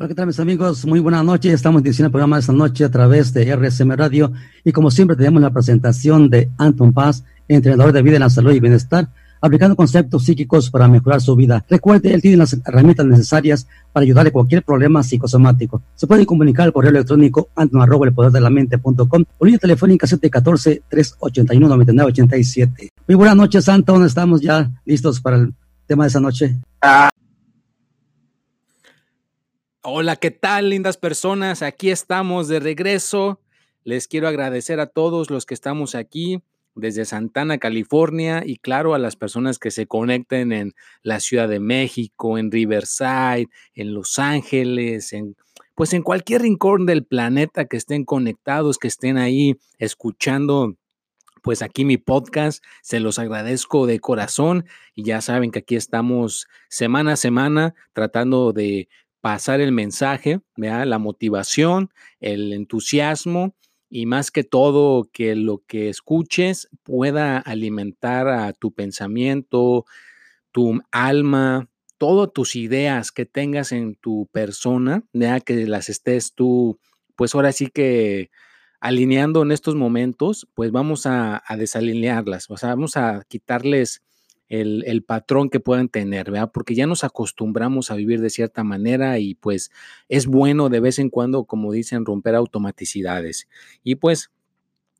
Hola, ¿qué tal mis amigos? Muy buenas noches. Estamos diciendo el programa de esta noche a través de RSM Radio y como siempre tenemos la presentación de Anton Paz, entrenador de vida en la salud y bienestar, aplicando conceptos psíquicos para mejorar su vida. Recuerde, él tiene las herramientas necesarias para ayudarle a cualquier problema psicosomático. Se puede comunicar al correo electrónico anton o línea telefónica 714-381-9987. Muy buenas noches, Anton. Estamos ya listos para el tema de esa noche. Hola, ¿qué tal, lindas personas? Aquí estamos de regreso. Les quiero agradecer a todos los que estamos aquí desde Santana, California, y claro, a las personas que se conecten en la Ciudad de México, en Riverside, en Los Ángeles, en pues en cualquier rincón del planeta que estén conectados, que estén ahí escuchando pues aquí mi podcast, se los agradezco de corazón y ya saben que aquí estamos semana a semana tratando de pasar el mensaje, la motivación, el entusiasmo y más que todo que lo que escuches pueda alimentar a tu pensamiento, tu alma, todas tus ideas que tengas en tu persona, que las estés tú, pues ahora sí que alineando en estos momentos, pues vamos a, a desalinearlas, o sea, vamos a quitarles el, patrón que puedan tener, ¿verdad? Porque ya nos acostumbramos a vivir de cierta manera y pues es bueno de vez en cuando, como dicen, romper automaticidades. Y pues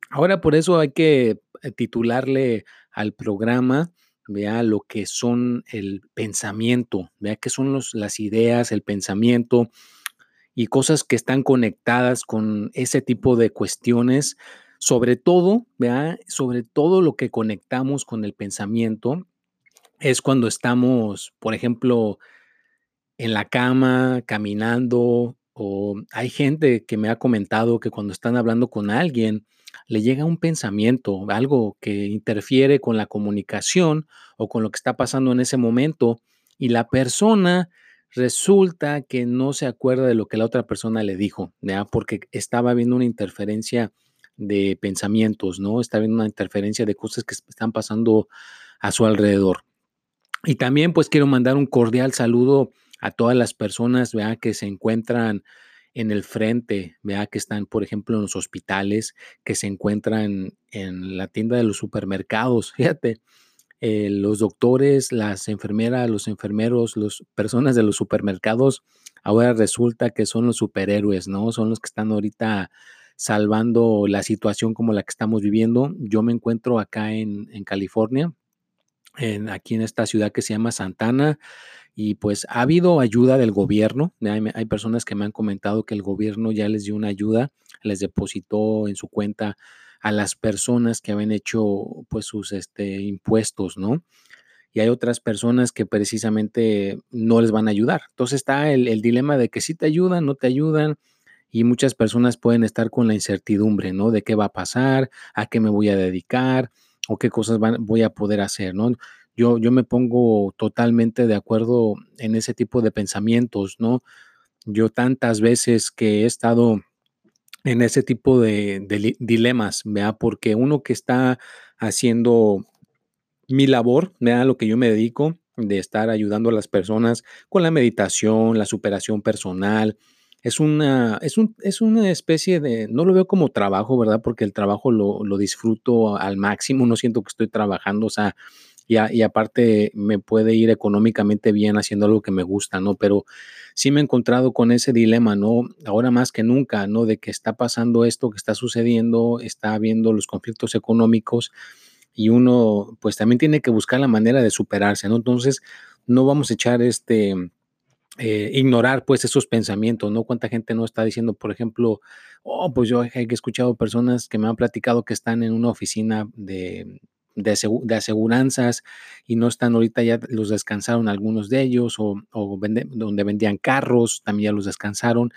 ahora por eso hay que eh, titularle al programa, vea lo que son el pensamiento, vea qué son los, las ideas, el pensamiento y cosas que están conectadas con ese tipo de cuestiones. Sobre todo, vea, sobre todo lo que conectamos con el pensamiento es cuando estamos, por ejemplo, en la cama, caminando, o hay gente que me ha comentado que cuando están hablando con alguien, le llega un pensamiento, algo que interfiere con la comunicación o con lo que está pasando en ese momento, y la persona resulta que no se acuerda de lo que la otra persona le dijo, ¿ya? porque estaba viendo una interferencia de pensamientos, ¿no? Está viendo una interferencia de cosas que están pasando a su alrededor. Y también pues quiero mandar un cordial saludo a todas las personas que se encuentran en el frente, vea que están, por ejemplo, en los hospitales, que se encuentran en la tienda de los supermercados. Fíjate, eh, los doctores, las enfermeras, los enfermeros, las personas de los supermercados, ahora resulta que son los superhéroes, ¿no? Son los que están ahorita salvando la situación como la que estamos viviendo. Yo me encuentro acá en California, aquí en esta ciudad que se llama Santana. Y pues ha habido ayuda del gobierno. Hay, personas que me han comentado que el gobierno ya les dio una ayuda, les depositó en su cuenta a las personas que habían hecho pues sus este, impuestos, ¿no? Y hay otras personas que precisamente no les van a ayudar. Entonces está el, el dilema de que si te ayudan, no te ayudan y muchas personas pueden estar con la incertidumbre, ¿no? De qué va a pasar, a qué me voy a dedicar, o qué cosas voy a poder hacer, ¿no? Yo, yo me pongo totalmente de acuerdo en ese tipo de pensamientos, ¿no? Yo tantas veces que he estado en ese tipo de, dilemas, ¿vea? Porque uno que está haciendo mi labor, vea lo que yo me dedico, de estar ayudando a las personas con la meditación, la superación personal, es una, es, un, es una especie de, no lo veo como trabajo, ¿verdad? Porque el trabajo lo, lo disfruto al máximo, no siento que estoy trabajando, o sea, y, y, aparte me puede ir económicamente bien haciendo algo que me gusta, ¿no? Pero sí me he encontrado con ese dilema, ¿no? Ahora más que nunca, ¿no? De que está pasando esto, que está sucediendo, está habiendo los conflictos económicos y uno pues también tiene que buscar la manera de superarse, ¿no? Entonces, no vamos a echar este eh, ignorar pues esos pensamientos, ¿no? Cuánta gente no está diciendo, por ejemplo, oh, pues yo he escuchado personas que me han platicado que están en una oficina de, de, aseguranzas y no están ahorita, ya los descansaron algunos de ellos o, donde vendían carros, también ya los descansaron.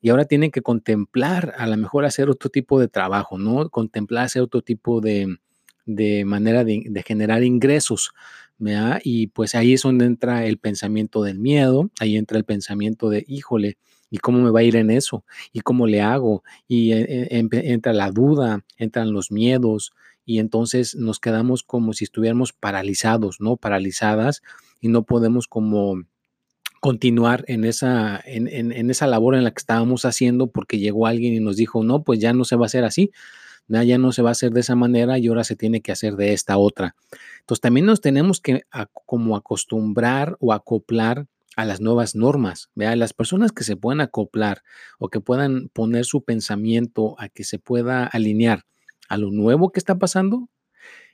Y ahora tienen que contemplar, a lo mejor hacer otro tipo de trabajo, ¿no? Contemplar hacer otro tipo de, manera de, de, generar ingresos. Y pues ahí es donde entra el pensamiento del miedo, ahí entra el pensamiento de, híjole, ¿y cómo me va a ir en eso? ¿Y cómo le hago? Y eh, eh, entra la duda, entran los miedos, y entonces nos quedamos como si estuviéramos paralizados, ¿no? Paralizadas y no podemos como continuar en esa, en, en, esa labor en la que estábamos haciendo porque llegó alguien y nos dijo, no, pues ya no se va a hacer así, ya no se va a hacer de esa manera y ahora se tiene que hacer de esta otra. Entonces también nos tenemos que como acostumbrar o acoplar a las nuevas normas. Vea, las personas que se puedan acoplar o que puedan poner su pensamiento a que se pueda alinear a lo nuevo que está pasando,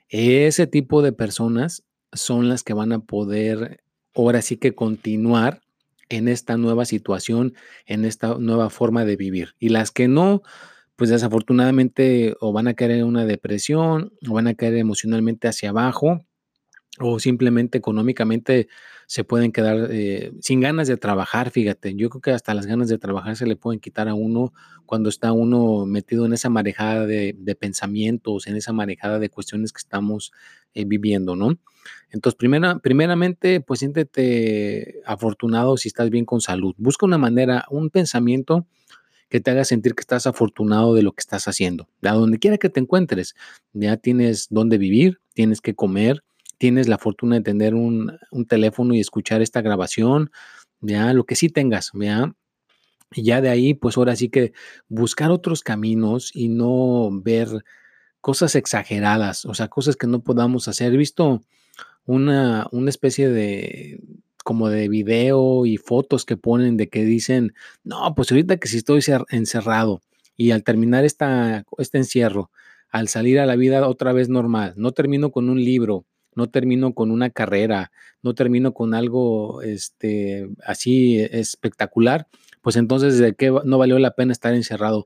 ese tipo de personas son las que van a poder ahora sí que continuar en esta nueva situación, en esta nueva forma de vivir. Y las que no, pues desafortunadamente o van a caer en una depresión o van a caer emocionalmente hacia abajo o simplemente económicamente se pueden quedar eh, sin ganas de trabajar, fíjate, yo creo que hasta las ganas de trabajar se le pueden quitar a uno cuando está uno metido en esa marejada de, pensamientos, en esa marejada de cuestiones que estamos eh, viviendo, ¿no? Entonces, primera, primeramente, pues siéntete afortunado si estás bien con salud. Busca una manera, un pensamiento que te haga sentir que estás afortunado de lo que estás haciendo. A donde quiera que te encuentres, ya tienes dónde vivir, tienes que comer, tienes la fortuna de tener un, teléfono y escuchar esta grabación, ya lo que sí tengas, ya. Y ya de ahí, pues ahora sí que buscar otros caminos y no ver cosas exageradas, o sea, cosas que no podamos hacer. He visto una, una especie de como de video y fotos que ponen de que dicen, no, pues ahorita que si estoy encerrado y al terminar esta, este encierro, al salir a la vida otra vez normal, no termino con un libro, no termino con una carrera, no termino con algo este, así espectacular, pues entonces de qué no valió la pena estar encerrado.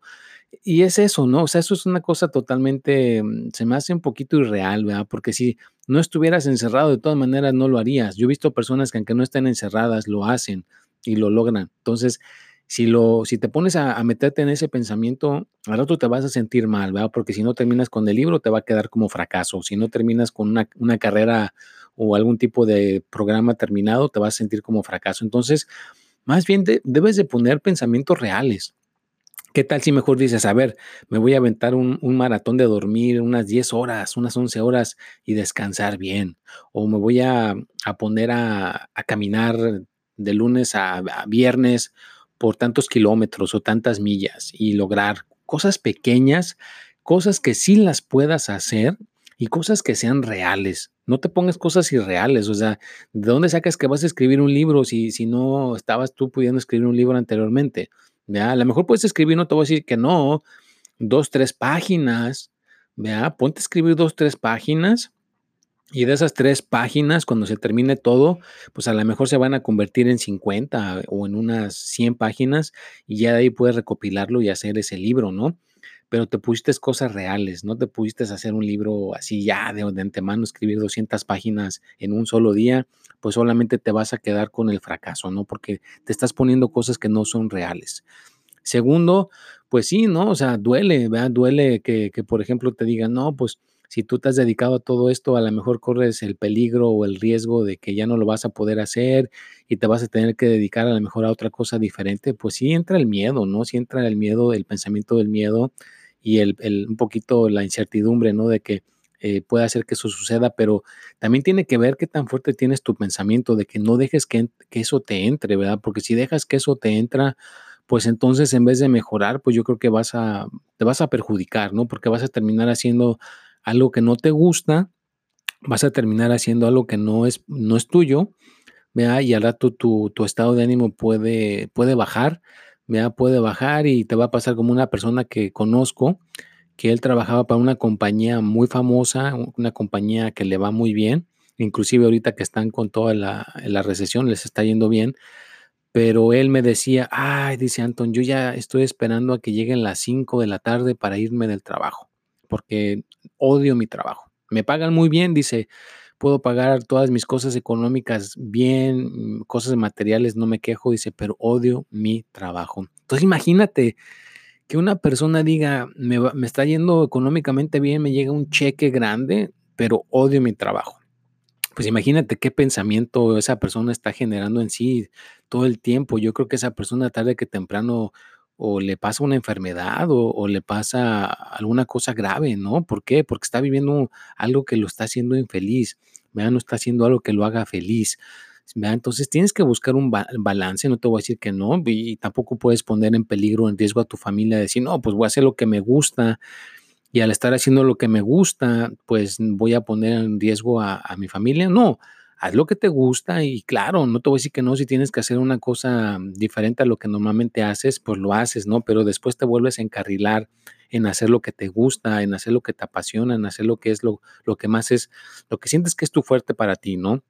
Y es eso, ¿no? O sea, eso es una cosa totalmente, mm, se me hace un poquito irreal, ¿verdad? Porque si no estuvieras encerrado, de todas maneras no lo harías. Yo he visto personas que aunque no estén encerradas, lo hacen y lo logran. Entonces, si, lo, si te pones a, meterte en ese pensamiento, al rato te vas a sentir mal, ¿verdad? Porque si no terminas con el libro, te va a quedar como fracaso. Si no terminas con una, una carrera o algún tipo de programa terminado, te vas a sentir como fracaso. Entonces, más bien debes de poner pensamientos reales. ¿Qué tal si mejor dices, a ver, me voy a aventar un, maratón de dormir unas 10 horas, unas 11 horas y descansar bien? O me voy a, poner a, caminar de lunes a, viernes por tantos kilómetros o tantas millas y lograr cosas pequeñas, cosas que sí las puedas hacer y cosas que sean reales. No te pongas cosas irreales, o sea, ¿de dónde sacas que vas a escribir un libro si, si no estabas tú pudiendo escribir un libro anteriormente? ¿Vea? A lo mejor puedes escribir, no te voy a decir que no, dos, tres páginas, ¿vea? Ponte a escribir dos, tres páginas y de esas tres páginas, cuando se termine todo, pues a lo mejor se van a convertir en 50 o en unas 100 páginas y ya de ahí puedes recopilarlo y hacer ese libro, ¿no? Pero te pusiste cosas reales, no te pusiste hacer un libro así ya de, de, antemano, escribir 200 páginas en un solo día, pues solamente te vas a quedar con el fracaso, ¿no? Porque te estás poniendo cosas que no son reales. Segundo, pues sí, ¿no? O sea, duele, ¿verdad? Duele que, que, por ejemplo, te digan, no, pues si tú te has dedicado a todo esto, a lo mejor corres el peligro o el riesgo de que ya no lo vas a poder hacer y te vas a tener que dedicar a lo mejor a otra cosa diferente, pues sí entra el miedo, ¿no? Sí entra el miedo, el pensamiento del miedo y el, un poquito la incertidumbre, ¿no? De que eh, puede hacer que eso suceda, pero también tiene que ver qué tan fuerte tienes tu pensamiento de que no dejes que, que eso te entre, ¿verdad? Porque si dejas que eso te entra, pues entonces en vez de mejorar, pues yo creo que vas a, te vas a perjudicar, ¿no? Porque vas a terminar haciendo algo que no te gusta, vas a terminar haciendo algo que no es, no es tuyo, ¿vea? Y al rato tu, tu estado de ánimo puede, puede bajar puede bajar y te va a pasar como una persona que conozco, que él trabajaba para una compañía muy famosa, una compañía que le va muy bien, inclusive ahorita que están con toda la, la recesión, les está yendo bien, pero él me decía, ay, dice Anton, yo ya estoy esperando a que lleguen las 5 de la tarde para irme del trabajo, porque odio mi trabajo. Me pagan muy bien, dice, puedo pagar todas mis cosas económicas bien, mm, cosas materiales, no me quejo, dice, pero odio mi trabajo. Entonces imagínate que una persona diga, me, me está yendo económicamente bien, me llega un cheque grande, pero odio mi trabajo. Pues imagínate qué pensamiento esa persona está generando en sí todo el tiempo. Yo creo que esa persona tarde que temprano o le pasa una enfermedad o, le pasa alguna cosa grave, ¿no? ¿Por qué? Porque está viviendo algo que lo está haciendo infeliz, No está haciendo algo que lo haga feliz. Entonces tienes que buscar un balance, no te voy a decir que no, y tampoco puedes poner en peligro, en riesgo a tu familia, decir, no, pues voy a hacer lo que me gusta, y al estar haciendo lo que me gusta, pues voy a poner en riesgo a, a mi familia. No, haz lo que te gusta y claro, no te voy a decir que no, si tienes que hacer una cosa diferente a lo que normalmente haces, pues lo haces, ¿no? Pero después te vuelves a encarrilar en hacer lo que te gusta, en hacer lo que te apasiona, en hacer lo que es lo, lo que más es, lo que sientes que es tu fuerte para ti, ¿no?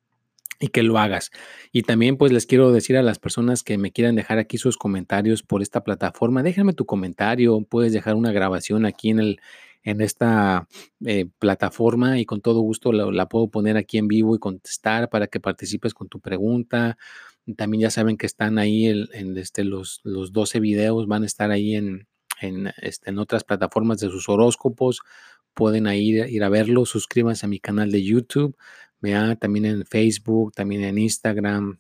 y que lo hagas. Y también pues les quiero decir a las personas que me quieran dejar aquí sus comentarios por esta plataforma, déjame tu comentario, puedes dejar una grabación aquí en el en esta eh, plataforma y con todo gusto la, puedo poner aquí en vivo y contestar para que participes con tu pregunta. También ya saben que están ahí en este, los, los 12 videos, van a estar ahí en, en, este, en otras plataformas de sus horóscopos. Pueden ir, ir a verlo. Suscríbanse a mi canal de YouTube. Vea también en Facebook, también en Instagram,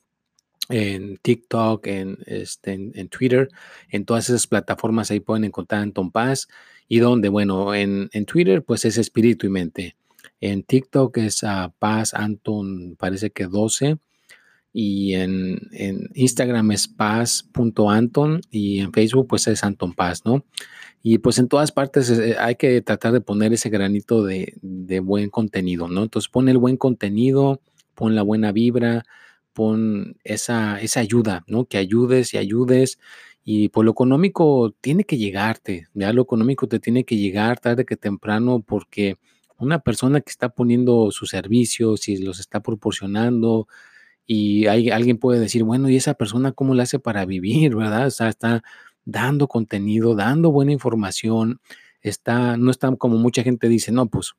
en TikTok, en, este, en, Twitter, en todas esas plataformas ahí pueden encontrar Anton Paz. Y donde, bueno, en, Twitter pues es espíritu y mente. En TikTok es a Paz Anton, parece que 12. Y en, Instagram es paz.anton y en Facebook pues es Anton Paz, ¿no? Y pues en todas partes eh, hay que tratar de poner ese granito de, de buen contenido, ¿no? Entonces pon el buen contenido, pon la buena vibra, pon esa, esa ayuda, ¿no? Que ayudes y ayudes. Y por lo económico tiene que llegarte, ya lo económico te tiene que llegar tarde que temprano porque una persona que está poniendo sus servicios y los está proporcionando y hay, alguien puede decir, bueno, ¿y esa persona cómo le hace para vivir, verdad? O sea, está dando contenido, dando buena información, está, no está como mucha gente dice, no, pues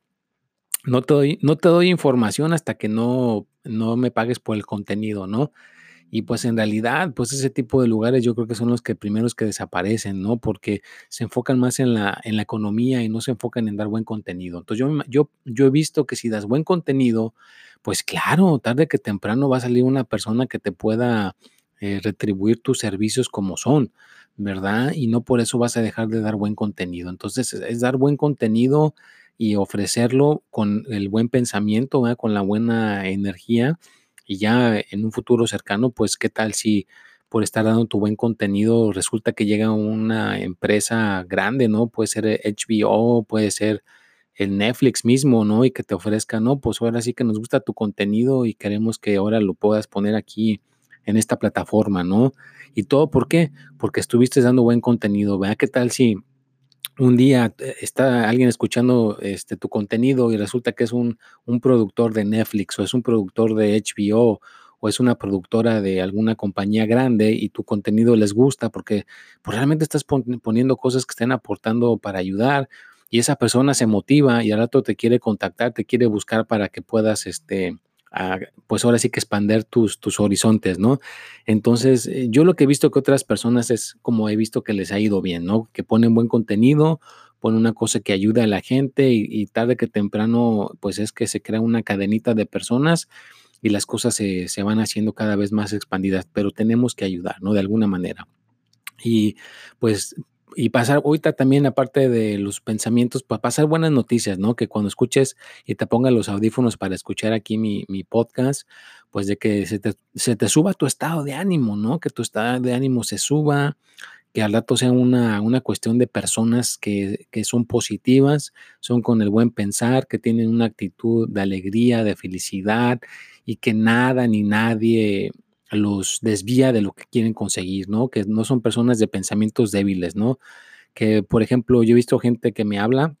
no te doy, no te doy información hasta que no, no me pagues por el contenido, ¿no? Y pues en realidad, pues ese tipo de lugares yo creo que son los que primeros que desaparecen, ¿no? Porque se enfocan más en la, en la economía y no se enfocan en dar buen contenido. Entonces yo, yo, yo he visto que si das buen contenido, pues claro, tarde que temprano va a salir una persona que te pueda eh, retribuir tus servicios como son, ¿verdad? Y no por eso vas a dejar de dar buen contenido. Entonces es dar buen contenido y ofrecerlo con el buen pensamiento, con la buena energía y ya en un futuro cercano, pues qué tal si por estar dando tu buen contenido resulta que llega una empresa grande, ¿no? Puede ser HBO, puede ser el Netflix mismo, ¿no? Y que te ofrezca, no, pues ahora sí que nos gusta tu contenido y queremos que ahora lo puedas poner aquí en esta plataforma, ¿no? Y todo, ¿por qué? Porque estuviste dando buen contenido. Vea qué tal si un día eh, está alguien escuchando este, tu contenido y resulta que es un, un, productor de Netflix o es un productor de HBO o es una productora de alguna compañía grande y tu contenido les gusta porque pues, realmente estás poniendo cosas que estén aportando para ayudar y esa persona se motiva y al rato te quiere contactar, te quiere buscar para que puedas este, pues ahora sí que expander tus, tus horizontes, ¿no? Entonces, eh, yo lo que he visto que otras personas es como he visto que les ha ido bien, ¿no? Que ponen buen contenido, ponen una cosa que ayuda a la gente y, tarde que temprano, pues es que se crea una cadenita de personas y las cosas se, se van haciendo cada vez más expandidas, pero tenemos que ayudar, ¿no? De alguna manera. Y pues y pasar ahorita también, aparte de los pensamientos, para pasar buenas noticias, ¿no? Que cuando escuches y te pongas los audífonos para escuchar aquí mi, mi podcast, pues de que se te, se te, suba tu estado de ánimo, ¿no? Que tu estado de ánimo se suba, que al rato sea una, una cuestión de personas que, que son positivas, son con el buen pensar, que tienen una actitud de alegría, de felicidad y que nada ni nadie los desvía de lo que quieren conseguir, ¿no? Que no son personas de pensamientos débiles, ¿no? Que, por ejemplo, yo he visto gente que me habla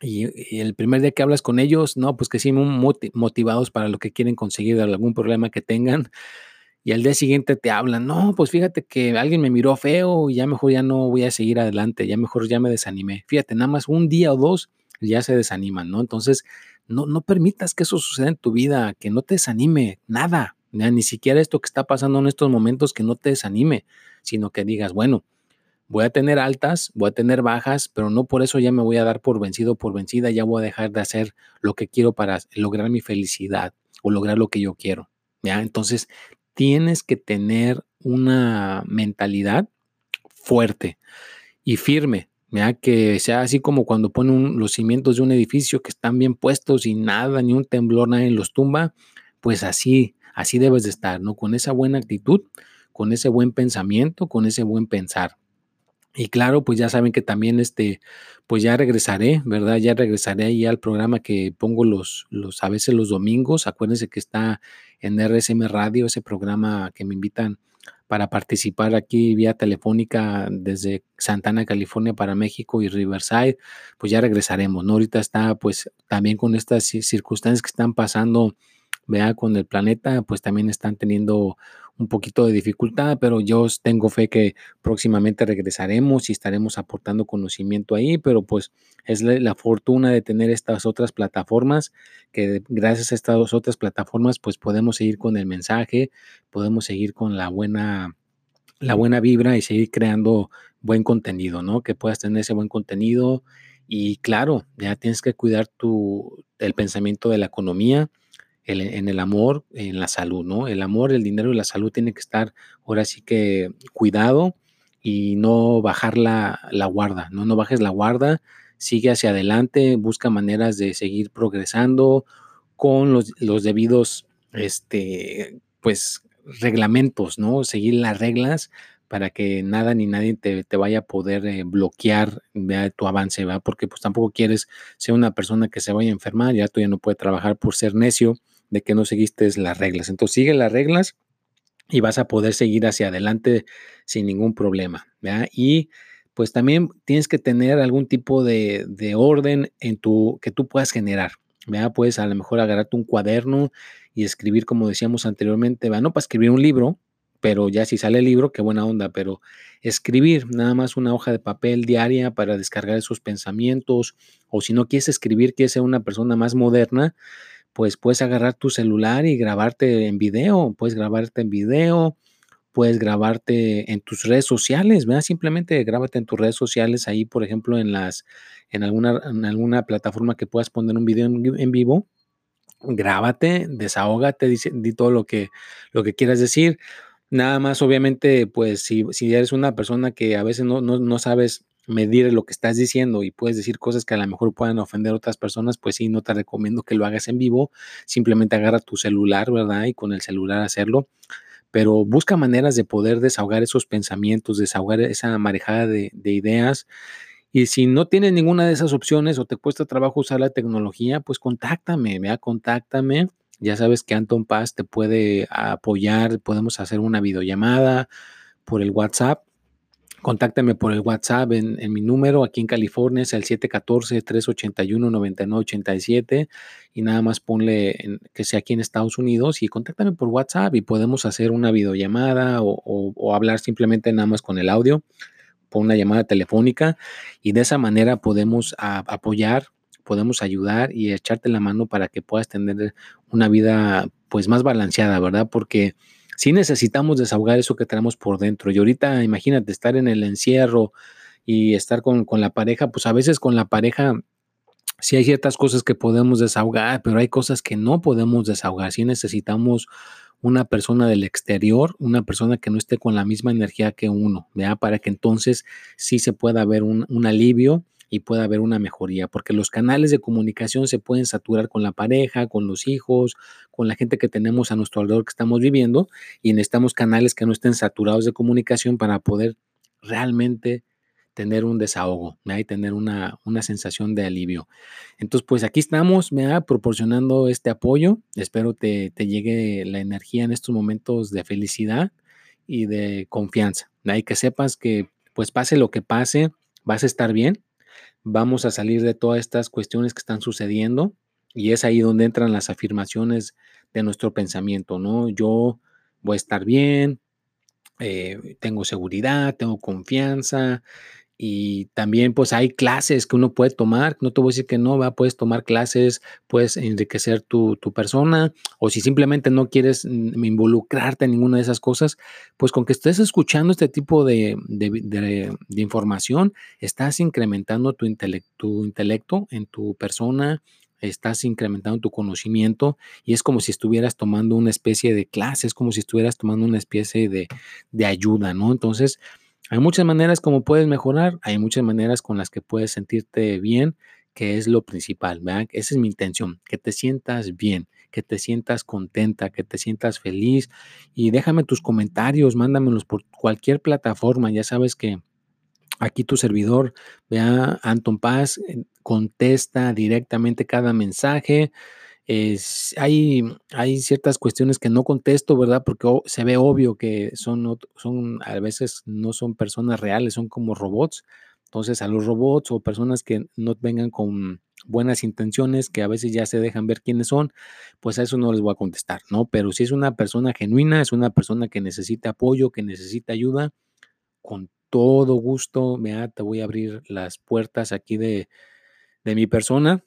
y, el primer día que hablas con ellos, no, pues que sí, motivados para lo que quieren conseguir, algún problema que tengan. Y al día siguiente te hablan, no, pues fíjate que alguien me miró feo y ya mejor ya no voy a seguir adelante, ya mejor ya me desanimé. Fíjate, nada más un día o dos ya se desaniman, ¿no? Entonces, no, no permitas que eso suceda en tu vida, que no te desanime nada, ni siquiera esto que está pasando en estos momentos, que no te desanime, sino que digas, bueno, voy a tener altas, voy a tener bajas, pero no por eso ya me voy a dar por vencido, por vencida, ya voy a dejar de hacer lo que quiero para lograr mi felicidad o lograr lo que yo quiero, ¿ya? Entonces, tienes que tener una mentalidad fuerte y firme, ¿ya? que sea así como cuando ponen los cimientos de un edificio que están bien puestos y nada, ni un temblor, nadie los tumba, pues así, así debes de estar, ¿no? Con esa buena actitud, con ese buen pensamiento, con ese buen pensar. Y claro, pues ya saben que también este, pues ya regresaré, ¿verdad? Ya regresaré ahí al programa que pongo los, los, a veces los domingos. Acuérdense que está en RSM Radio, ese programa que me invitan para participar aquí vía telefónica desde Santana, California para México y Riverside, pues ya regresaremos, ¿no? Ahorita está pues también con estas circunstancias que están pasando, vea, con el planeta, pues también están teniendo un poquito de dificultad, pero yo tengo fe que próximamente regresaremos y estaremos aportando conocimiento ahí, pero pues es la, fortuna de tener estas otras plataformas, que gracias a estas otras plataformas pues podemos seguir con el mensaje, podemos seguir con la buena la buena vibra y seguir creando buen contenido, ¿no? Que puedas tener ese buen contenido y claro, ya tienes que cuidar tu el pensamiento de la economía, en el amor, en la salud, ¿no? El amor, el dinero y la salud tienen que estar ahora sí que cuidado y no bajar la, guarda, ¿no? No bajes la guarda, sigue hacia adelante, busca maneras de seguir progresando con los, debidos, este, pues, reglamentos, ¿no? Seguir las reglas para que nada ni nadie te, vaya a poder eh, bloquear tu avance, ¿va? Porque pues tampoco quieres ser una persona que se vaya a enfermar, ya tú ya no puedes trabajar por ser necio de que no seguiste las reglas. Entonces sigue las reglas y vas a poder seguir hacia adelante sin ningún problema. Y pues también tienes que tener algún tipo de, orden en tu que tú puedas generar. ¿verdad? Puedes a lo mejor agarrarte un cuaderno y escribir, como decíamos anteriormente, no para escribir un libro, pero ya si sale el libro, qué buena onda, pero escribir nada más una hoja de papel diaria para descargar esos pensamientos, o si no quieres escribir, quieres ser una persona más moderna, pues puedes agarrar tu celular y grabarte en video, puedes grabarte en video, puedes grabarte en tus redes sociales, ¿verdad? Simplemente grábate en tus redes sociales ahí, por ejemplo, en las, en alguna, en alguna plataforma que puedas poner un video en, vivo, grábate, desahógate, dice, di todo lo que, lo que quieras decir. Nada más, obviamente, pues si, si eres una persona que a veces no, no, no sabes medir lo que estás diciendo y puedes decir cosas que a lo mejor puedan ofender a otras personas, pues sí, no te recomiendo que lo hagas en vivo. Simplemente agarra tu celular, ¿verdad? Y con el celular hacerlo. Pero busca maneras de poder desahogar esos pensamientos, desahogar esa marejada de, ideas. Y si no tienes ninguna de esas opciones o te cuesta trabajo usar la tecnología, pues contáctame, vea, contáctame. Ya sabes que Anton Paz te puede apoyar, podemos hacer una videollamada por el WhatsApp Contáctame por el WhatsApp en, mi número aquí en California, es el 714-381-9987 y nada más ponle que sea aquí en Estados Unidos y contáctame por WhatsApp y podemos hacer una videollamada o, hablar simplemente nada más con el audio por una llamada telefónica y de esa manera podemos apoyar, podemos ayudar y echarte la mano para que puedas tener una vida pues más balanceada, ¿verdad? Porque sí necesitamos desahogar eso que tenemos por dentro. Y ahorita imagínate estar en el encierro y estar con, la pareja, pues a veces con la pareja sí hay ciertas cosas que podemos desahogar, pero hay cosas que no podemos desahogar. Sí necesitamos una persona del exterior, una persona que no esté con la misma energía que uno, ¿verdad? Para que entonces sí se pueda ver un, un alivio y pueda haber una mejoría, porque los canales de comunicación se pueden saturar con la pareja, con los hijos, con la gente que tenemos a nuestro alrededor que estamos viviendo y necesitamos canales que no estén saturados de comunicación para poder realmente tener un desahogo y tener una, una, sensación de alivio. Entonces, pues aquí estamos ¿me proporcionando este apoyo. Espero te, te llegue la energía en estos momentos de felicidad y de confianza. Y que sepas que, pues pase lo que pase, vas a estar bien vamos a salir de todas estas cuestiones que están sucediendo y es ahí donde entran las afirmaciones de nuestro pensamiento, ¿no? Yo voy a estar bien, eh, tengo seguridad, tengo confianza y también pues hay clases que uno puede tomar, no te voy a decir que no, va, puedes tomar clases, puedes enriquecer tu, persona, o si simplemente no quieres mm, involucrarte en ninguna de esas cosas, pues con que estés escuchando este tipo de, información, estás incrementando tu, tu intelecto en tu persona, estás incrementando tu conocimiento y es como si estuvieras tomando una especie de clase, es como si estuvieras tomando una especie de, de ayuda, ¿no? Entonces, hay muchas maneras como puedes mejorar, hay muchas maneras con las que puedes sentirte bien, que es lo principal, ¿verdad? Esa es mi intención, que te sientas bien, que te sientas contenta, que te sientas feliz. Y déjame tus comentarios, mándamelos por cualquier plataforma, ya sabes que aquí tu servidor, vea Anton Paz, eh, contesta directamente cada mensaje es, hay, hay ciertas cuestiones que no contesto, ¿verdad? Porque se ve obvio que son, son, a veces no son personas reales, son como robots. Entonces, a los robots o personas que no vengan con buenas intenciones, que a veces ya se dejan ver quiénes son, pues a eso no les voy a contestar, ¿no? Pero si es una persona genuina, es una persona que necesita apoyo, que necesita ayuda, con todo gusto, vea, te voy a abrir las puertas aquí de, de mi persona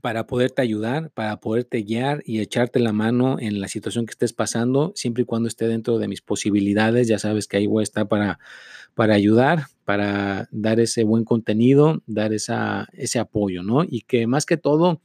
para poderte ayudar, para poderte guiar y echarte la mano en la situación que estés pasando, siempre y cuando esté dentro de mis posibilidades. Ya sabes que ahí voy a estar para, para ayudar, para dar ese buen contenido, dar esa, ese apoyo, ¿no? Y que más que todo,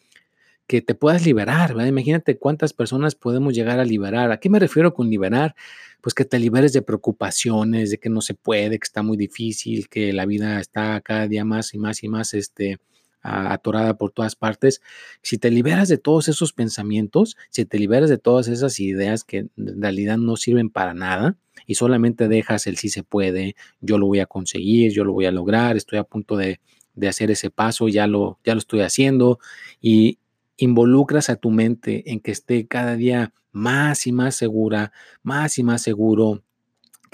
que te puedas liberar, ¿verdad? Imagínate cuántas personas podemos llegar a liberar. ¿A qué me refiero con liberar? Pues que te liberes de preocupaciones, de que no se puede, que está muy difícil, que la vida está cada día más y más y más, este, atorada por todas partes, si te liberas de todos esos pensamientos, si te liberas de todas esas ideas que en realidad no sirven para nada y solamente dejas el sí se puede, yo lo voy a conseguir, yo lo voy a lograr, estoy a punto de, de hacer ese paso, ya lo, ya lo estoy haciendo y involucras a tu mente en que esté cada día más y más segura, más y más seguro,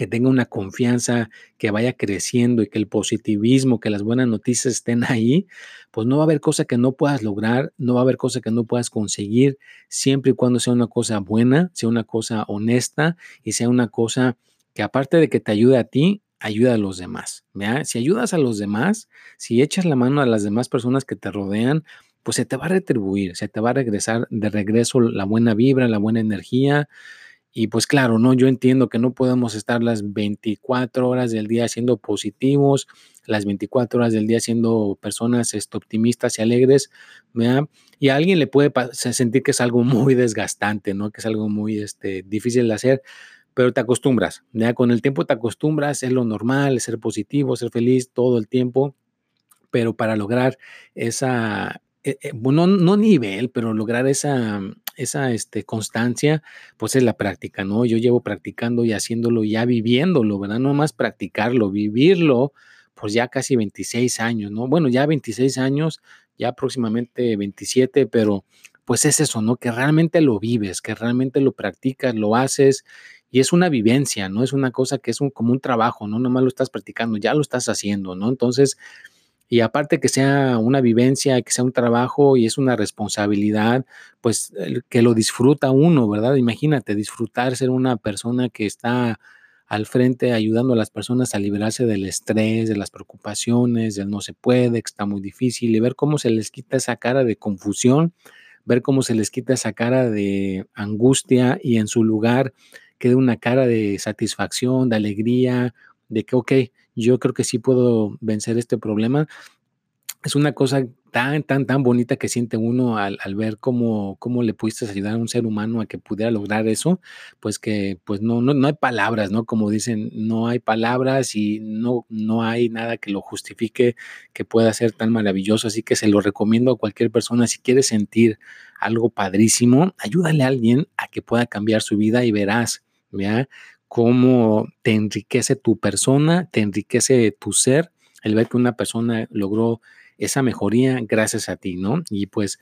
que tenga una confianza, que vaya creciendo y que el positivismo, que las buenas noticias estén ahí, pues no va a haber cosa que no puedas lograr, no va a haber cosa que no puedas conseguir, siempre y cuando sea una cosa buena, sea una cosa honesta y sea una cosa que aparte de que te ayude a ti, ayuda a los demás. Si ayudas a los demás, si echas la mano a las demás personas que te rodean, pues se te va a retribuir, se te va a regresar de regreso la buena vibra, la buena energía, y pues claro, ¿no? Yo entiendo que no podemos estar las 24 horas del día siendo positivos, las 24 horas del día siendo personas este, optimistas y alegres, ¿verdad? Y a alguien le puede sentir que es algo muy desgastante, ¿no? Que es algo muy este, difícil de hacer, pero te acostumbras, ¿ya? Con el tiempo te acostumbras, es lo normal, ser positivo, ser feliz todo el tiempo, pero para lograr esa, eh, eh, no nivel, pero lograr esa, esa este, constancia, pues es la práctica, ¿no? Yo llevo practicando y haciéndolo, ya viviéndolo, ¿verdad? No más practicarlo, vivirlo, pues ya casi 26 años, ¿no? Bueno, ya 26 años, ya próximamente 27, pero pues es eso, ¿no? Que realmente lo vives, que realmente lo practicas, lo haces y es una vivencia, ¿no? Es una cosa que es un, como un trabajo, ¿no? Nomás lo estás practicando, ya lo estás haciendo, ¿no? Entonces, y aparte que sea una vivencia, que sea un trabajo y es una responsabilidad, pues que lo disfruta uno, ¿verdad? Imagínate disfrutar ser una persona que está al frente ayudando a las personas a liberarse del estrés, de las preocupaciones, del no se puede, que está muy difícil, y ver cómo se les quita esa cara de confusión, ver cómo se les quita esa cara de angustia y en su lugar queda una cara de satisfacción, de alegría, de que, ok, yo creo que sí puedo vencer este problema. Es una cosa tan, tan, tan bonita que siente uno al, ver cómo, cómo le pudiste ayudar a un ser humano a que pudiera lograr eso, pues que pues no, no, no hay palabras, ¿no? Como dicen, no hay palabras y no, no hay nada que lo justifique que pueda ser tan maravilloso. Así que se lo recomiendo a cualquier persona. Si quiere sentir algo padrísimo, ayúdale a alguien a que pueda cambiar su vida y verás, ¿ya? Cómo te enriquece tu persona, te enriquece tu ser, el ver que una persona logró esa mejoría gracias a ti, ¿no? Y pues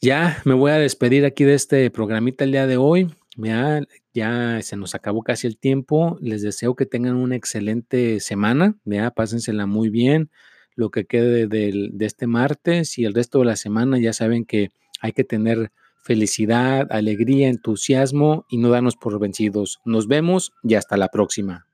ya me voy a despedir aquí de este programita el día de hoy. Ya, se nos acabó casi el tiempo. Les deseo que tengan una excelente semana. Ya, pásensela muy bien. Lo que quede de, de este martes y el resto de la semana, ya saben que hay que tener felicidad, alegría, entusiasmo y no darnos por vencidos. Nos vemos y hasta la próxima.